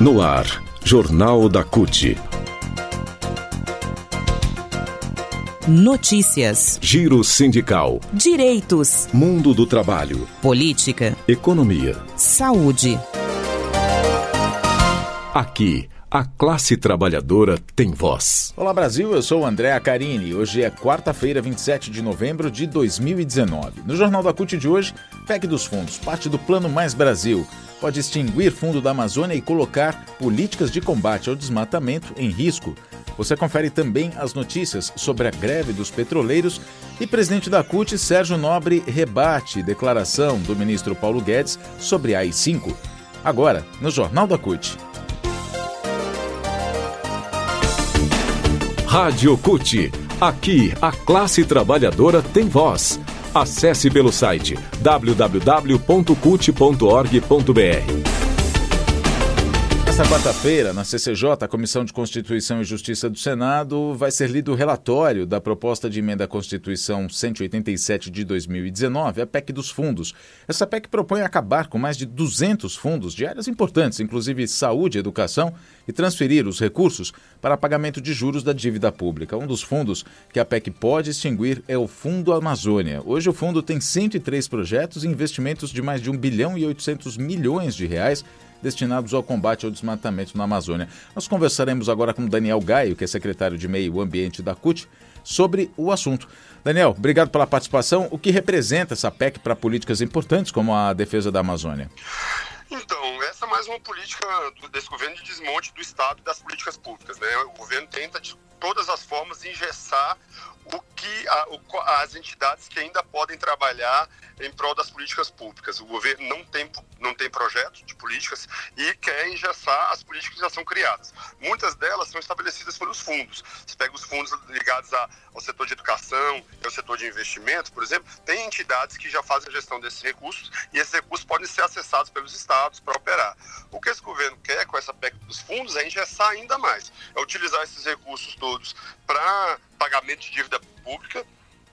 No ar, Jornal da CUT. Notícias. Giro sindical. Direitos. Mundo do trabalho. Política. Economia. Saúde. Aqui, a classe trabalhadora tem voz. Olá Brasil, eu sou o André Acarini. Hoje é quarta-feira, 27 de novembro de 2019. No Jornal da CUT de hoje, PEC dos Fundos, parte do Plano Mais Brasil pode extinguir fundo da Amazônia e colocar políticas de combate ao desmatamento em risco. Você confere também as notícias sobre a greve dos petroleiros e presidente da CUT, Sérgio Nobre, rebate declaração do ministro Paulo Guedes sobre a AI-5. Agora, no Jornal da CUT. Rádio CUT. Aqui, a classe trabalhadora tem voz. Acesse pelo site www.cult.org.br. Nesta quarta-feira, na CCJ, a Comissão de Constituição e Justiça do Senado, vai ser lido o relatório da proposta de emenda à Constituição 187 de 2019, a PEC dos fundos. Essa PEC propõe acabar com mais de 200 fundos de áreas importantes, inclusive saúde educação, e transferir os recursos para pagamento de juros da dívida pública. Um dos fundos que a PEC pode extinguir é o Fundo Amazônia. Hoje o fundo tem 103 projetos e investimentos de mais de 1 bilhão e 800 milhões de reais destinados ao combate ao desmatamento na Amazônia. Nós conversaremos agora com Daniel Gaio, que é secretário de Meio Ambiente da CUT, sobre o assunto. Daniel, obrigado pela participação. O que representa essa PEC para políticas importantes como a defesa da Amazônia? Então, essa é mais uma política desse governo de desmonte do Estado e das políticas públicas. Né? O governo tenta, de todas as formas, engessar o que a, o, as entidades que ainda podem trabalhar em prol das políticas públicas. O governo não tem, não tem projeto de políticas e quer engessar as políticas que já são criadas. Muitas delas são estabelecidas pelos fundos. Você pega os fundos ligados a, ao setor de educação ao setor de investimento, por exemplo, tem entidades que já fazem a gestão desses recursos e esses recursos podem ser acessados pelos estados para operar. O que esse governo quer com essa PEC dos fundos é engessar ainda mais, é utilizar esses recursos todos para pagamento de dívida pública,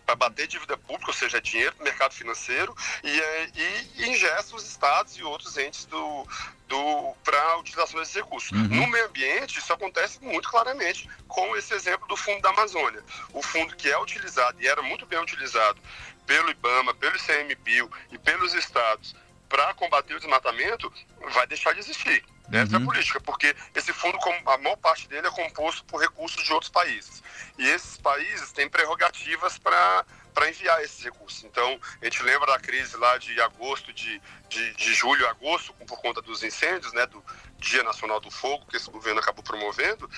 para bater dívida pública, ou seja, dinheiro do mercado financeiro, e, é, e, e ingesta os estados e outros entes do, do, para a utilização desses recursos. Uhum. No meio ambiente, isso acontece muito claramente com esse exemplo do Fundo da Amazônia. O fundo que é utilizado e era muito bem utilizado pelo IBAMA, pelo ICMBio e pelos estados para combater o desmatamento, vai deixar de existir. Essa uhum. é a política, porque esse fundo, a maior parte dele é composto por recursos de outros países. E esses países têm prerrogativas para para enviar esses recursos. Então, a gente lembra da crise lá de agosto, de, de, de julho a agosto, por conta dos incêndios, né, do Dia Nacional do Fogo, que esse governo acabou promovendo,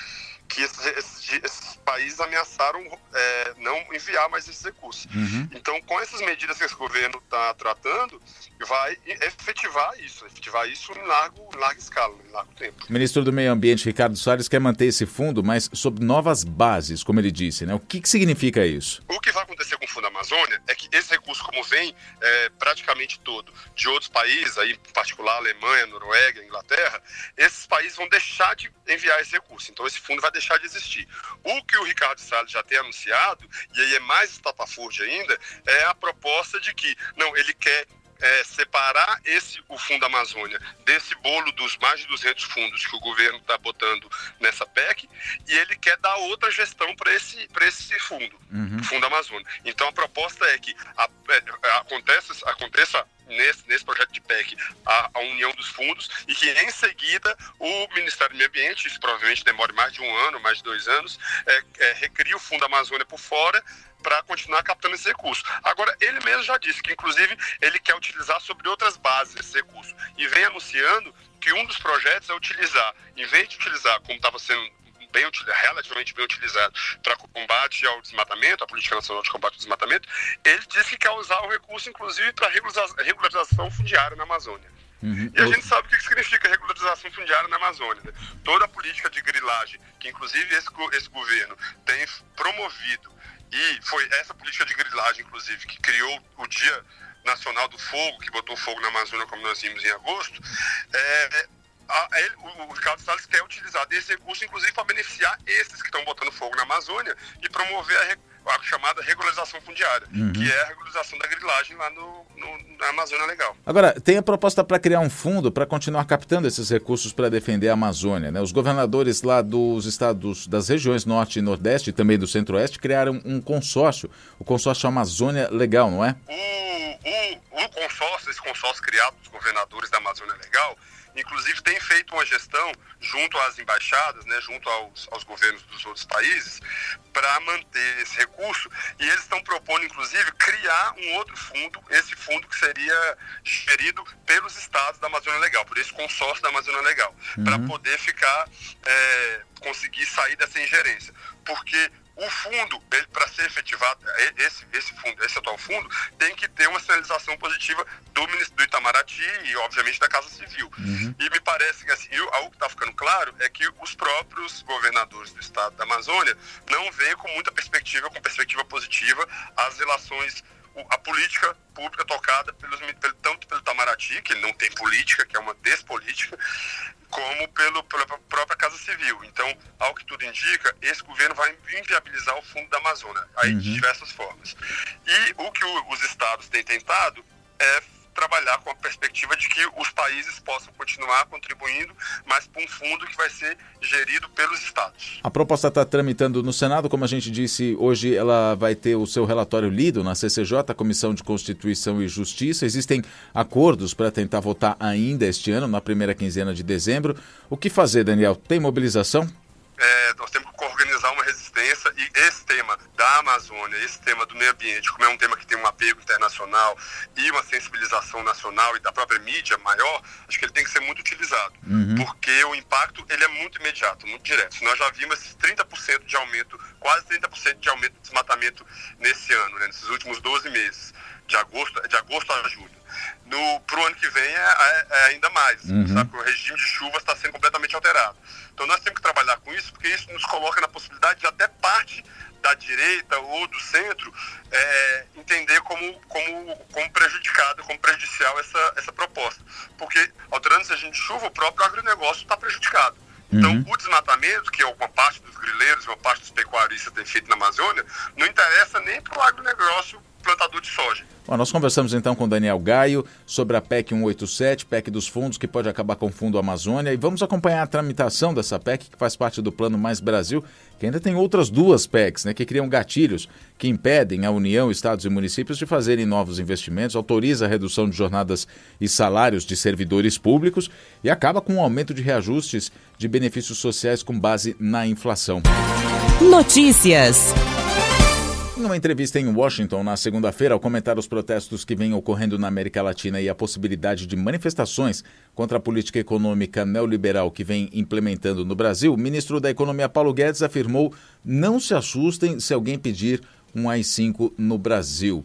que esses, esses, esses países ameaçaram é, não enviar mais esses recursos. Uhum. Então, com essas medidas que esse governo está tratando, vai efetivar isso, efetivar isso em largo, em larga escala, em largo tempo. O ministro do Meio Ambiente, Ricardo Salles, quer manter esse fundo, mas sob novas bases, como ele disse. Né? O que, que significa isso? O que vai acontecer com o Fundo Amazônia é que esse recurso, como vem é, praticamente todo de outros países, aí, em particular Alemanha, Noruega, Inglaterra, esses países vão deixar de enviar esse recurso. Então, esse fundo vai deixar de existir. O que o Ricardo Salles já tem anunciado, e aí é mais estapafúrdio ainda, é a proposta de que, não, ele quer é, separar esse o Fundo Amazônia desse bolo dos mais de 200 fundos que o governo está botando nessa PEC e ele quer dar outra gestão para esse, esse fundo, uhum. Fundo Amazônia. Então a proposta é que a, é, aconteça, aconteça nesse, nesse projeto de PEC a, a, união dos fundos e que em seguida o Ministério do Meio Ambiente, isso provavelmente demore mais de um ano, mais de dois anos, é, é, recria o Fundo Amazônia por fora para continuar captando esse recurso. Agora, ele mesmo já disse que, inclusive, ele quer utilizar sobre outras bases esse recurso e vem anunciando que um dos projetos é utilizar, em vez de utilizar, como estava sendo bem, relativamente bem utilizado para combate ao desmatamento, a Política Nacional de Combate ao Desmatamento, ele disse que quer usar o recurso, inclusive, para regularização fundiária na Amazônia. Uhum. E a gente sabe o que significa regularização fundiária na Amazônia. Né? Toda a política de grilagem, que inclusive esse, esse governo tem promovido e foi essa política de grilagem, inclusive, que criou o Dia Nacional do Fogo, que botou fogo na Amazônia, como nós vimos em agosto. É, a, ele, o, Ricardo Salles quer utilizar desse recurso, inclusive, para beneficiar esses que estão botando fogo na Amazônia e promover a, a chamada regularização fundiária, uhum. que é a regularização da grilagem lá no, no, na Amazônia Legal. Agora, tem a proposta para criar um fundo para continuar captando esses recursos para defender a Amazônia. Né? Os governadores lá dos estados, das regiões Norte e Nordeste e também do Centro-Oeste criaram um consórcio, o consórcio Amazônia Legal, não é? O, o, o consórcio, esse consórcio criado dos governadores da Amazônia Legal, inclusive tem feito uma gestão junto às embaixadas, né, junto aos, aos governos dos outros países, para manter esse recurso. E eles estão propondo, inclusive, criar um outro fundo, esse fundo que seria gerido pelos estados da Amazônia Legal, por esse consórcio da Amazônia Legal, uhum. para poder ficar, é, conseguir sair dessa ingerência. Porque o fundo, para ser efetivado, esse, esse fundo, esse atual fundo, tem que ter uma sinalização positiva do, do Itamaraty e, obviamente, da Casa Civil. Uhum. E me parece que, assim, algo que está ficando claro é que os próprios governadores do estado da Amazônia não veem com muita perspectiva, com perspectiva positiva, as relações a política pública tocada pelos, tanto pelo Itamaraty, que não tem política, que é uma despolítica, como pelo, pela própria Casa Civil. Então, ao que tudo indica, esse governo vai inviabilizar o Fundo da Amazônia, aí uhum. de diversas formas. E o que o, os estados têm tentado é trabalhar com a perspectiva de que os países possam continuar contribuindo, mas para um fundo que vai ser gerido pelos estados. A proposta está tramitando no Senado, como a gente disse, hoje ela vai ter o seu relatório lido na CCJ, Comissão de Constituição e Justiça. Existem acordos para tentar votar ainda este ano, na primeira quinzena de dezembro. O que fazer, Daniel? Tem mobilização? É, nós temos que organizar uma resistência e esse tema da Amazônia, esse tema do meio ambiente, como é um tema que tem um apego internacional e uma sensibilização nacional e da própria mídia maior, acho que ele tem que ser muito utilizado, uhum. porque o impacto ele é muito imediato, muito direto. Nós já vimos esses 30% de aumento, quase 30% de aumento de desmatamento nesse ano, né, nesses últimos 12 meses, de agosto, de agosto a julho. No, pro ano que vem é, é, é ainda mais, uhum. sabe? O regime de chuvas está sendo completamente alterado. Então nós temos que trabalhar com isso, porque isso nos coloca na possibilidade de até parte da direita ou do centro é, entender como, como, como prejudicada, como prejudicial essa, essa proposta. Porque alterando esse regime de chuva, o próprio agronegócio está prejudicado. Então, uhum. o desmatamento, que é uma parte dos grileiros, uma parte dos pecuaristas tem feito na Amazônia, não interessa nem para o agronegócio plantador de soja. Bom, nós conversamos então com Daniel Gaio sobre a PEC 187, PEC dos fundos, que pode acabar com o Fundo Amazônia. E vamos acompanhar a tramitação dessa PEC, que faz parte do Plano Mais Brasil, que ainda tem outras duas PECs, né, que criam gatilhos que impedem a União, estados e municípios de fazerem novos investimentos, autoriza a redução de jornadas e salários de servidores públicos e acaba com o um aumento de reajustes de benefícios sociais com base na inflação. Notícias. Uma entrevista em Washington na segunda-feira, ao comentar os protestos que vêm ocorrendo na América Latina e a possibilidade de manifestações contra a política econômica neoliberal que vem implementando no Brasil, o ministro da Economia Paulo Guedes afirmou: não se assustem se alguém pedir um AI-5 no Brasil.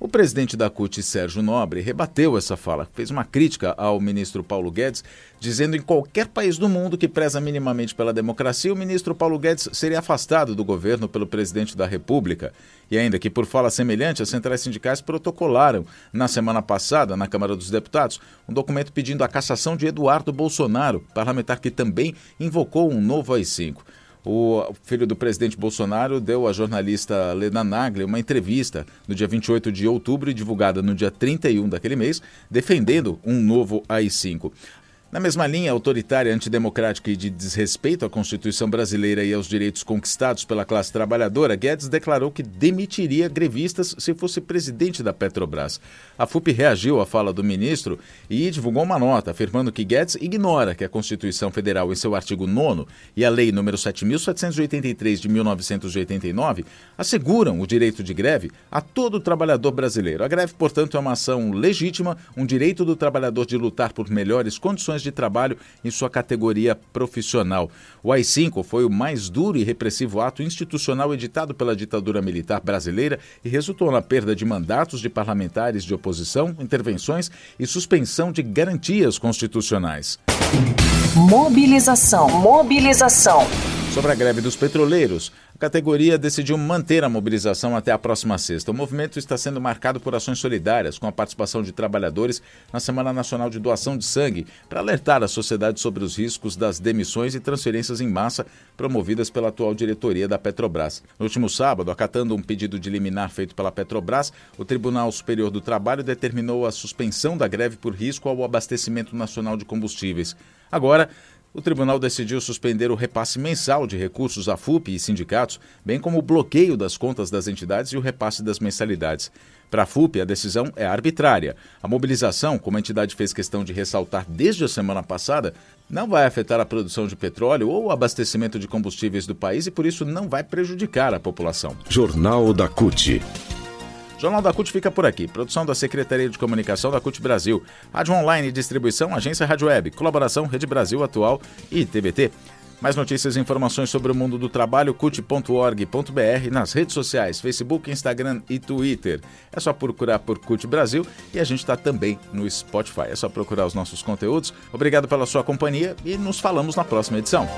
O presidente da CUT, Sérgio Nobre, rebateu essa fala, fez uma crítica ao ministro Paulo Guedes, dizendo em qualquer país do mundo que preza minimamente pela democracia, o ministro Paulo Guedes seria afastado do governo pelo presidente da República. E ainda que, por fala semelhante, as centrais sindicais protocolaram, na semana passada, na Câmara dos Deputados, um documento pedindo a cassação de Eduardo Bolsonaro, parlamentar que também invocou um novo AI-5. O filho do presidente Bolsonaro deu à jornalista Lena Nagli uma entrevista no dia 28 de outubro e divulgada no dia 31 daquele mês, defendendo um novo AI-5. Na mesma linha autoritária, antidemocrática e de desrespeito à Constituição brasileira e aos direitos conquistados pela classe trabalhadora, Guedes declarou que demitiria grevistas se fosse presidente da Petrobras. A FUP reagiu à fala do ministro e divulgou uma nota afirmando que Guedes ignora que a Constituição Federal, em seu artigo 9 e a Lei nº 7.783 de 1989 asseguram o direito de greve a todo trabalhador brasileiro. A greve, portanto, é uma ação legítima, um direito do trabalhador de lutar por melhores condições de trabalho em sua categoria profissional. O AI-5 foi o mais duro e repressivo ato institucional editado pela ditadura militar brasileira e resultou na perda de mandatos de parlamentares de oposição, intervenções e suspensão de garantias constitucionais. Mobilização. Mobilização. Sobre a greve dos petroleiros, a categoria decidiu manter a mobilização até a próxima sexta. O movimento está sendo marcado por ações solidárias, com a participação de trabalhadores na Semana Nacional de Doação de Sangue, para alertar a sociedade sobre os riscos das demissões e transferências em massa promovidas pela atual diretoria da Petrobras. No último sábado, acatando um pedido de liminar feito pela Petrobras, o Tribunal Superior do Trabalho determinou a suspensão da greve por risco ao abastecimento nacional de combustíveis. Agora, o tribunal decidiu suspender o repasse mensal de recursos à FUP e sindicatos, bem como o bloqueio das contas das entidades e o repasse das mensalidades. Para a FUP, a decisão é arbitrária. A mobilização, como a entidade fez questão de ressaltar desde a semana passada, não vai afetar a produção de petróleo ou o abastecimento de combustíveis do país e, por isso, não vai prejudicar a população. Jornal da CUT. Jornal da CUT fica por aqui. Produção da Secretaria de Comunicação da CUT Brasil. Rádio Online Distribuição, Agência Rádio Web. Colaboração Rede Brasil Atual e TBT. Mais notícias e informações sobre o mundo do trabalho, cut.org.br, nas redes sociais, Facebook, Instagram e Twitter. É só procurar por CUT Brasil e a gente está também no Spotify. É só procurar os nossos conteúdos. Obrigado pela sua companhia e nos falamos na próxima edição.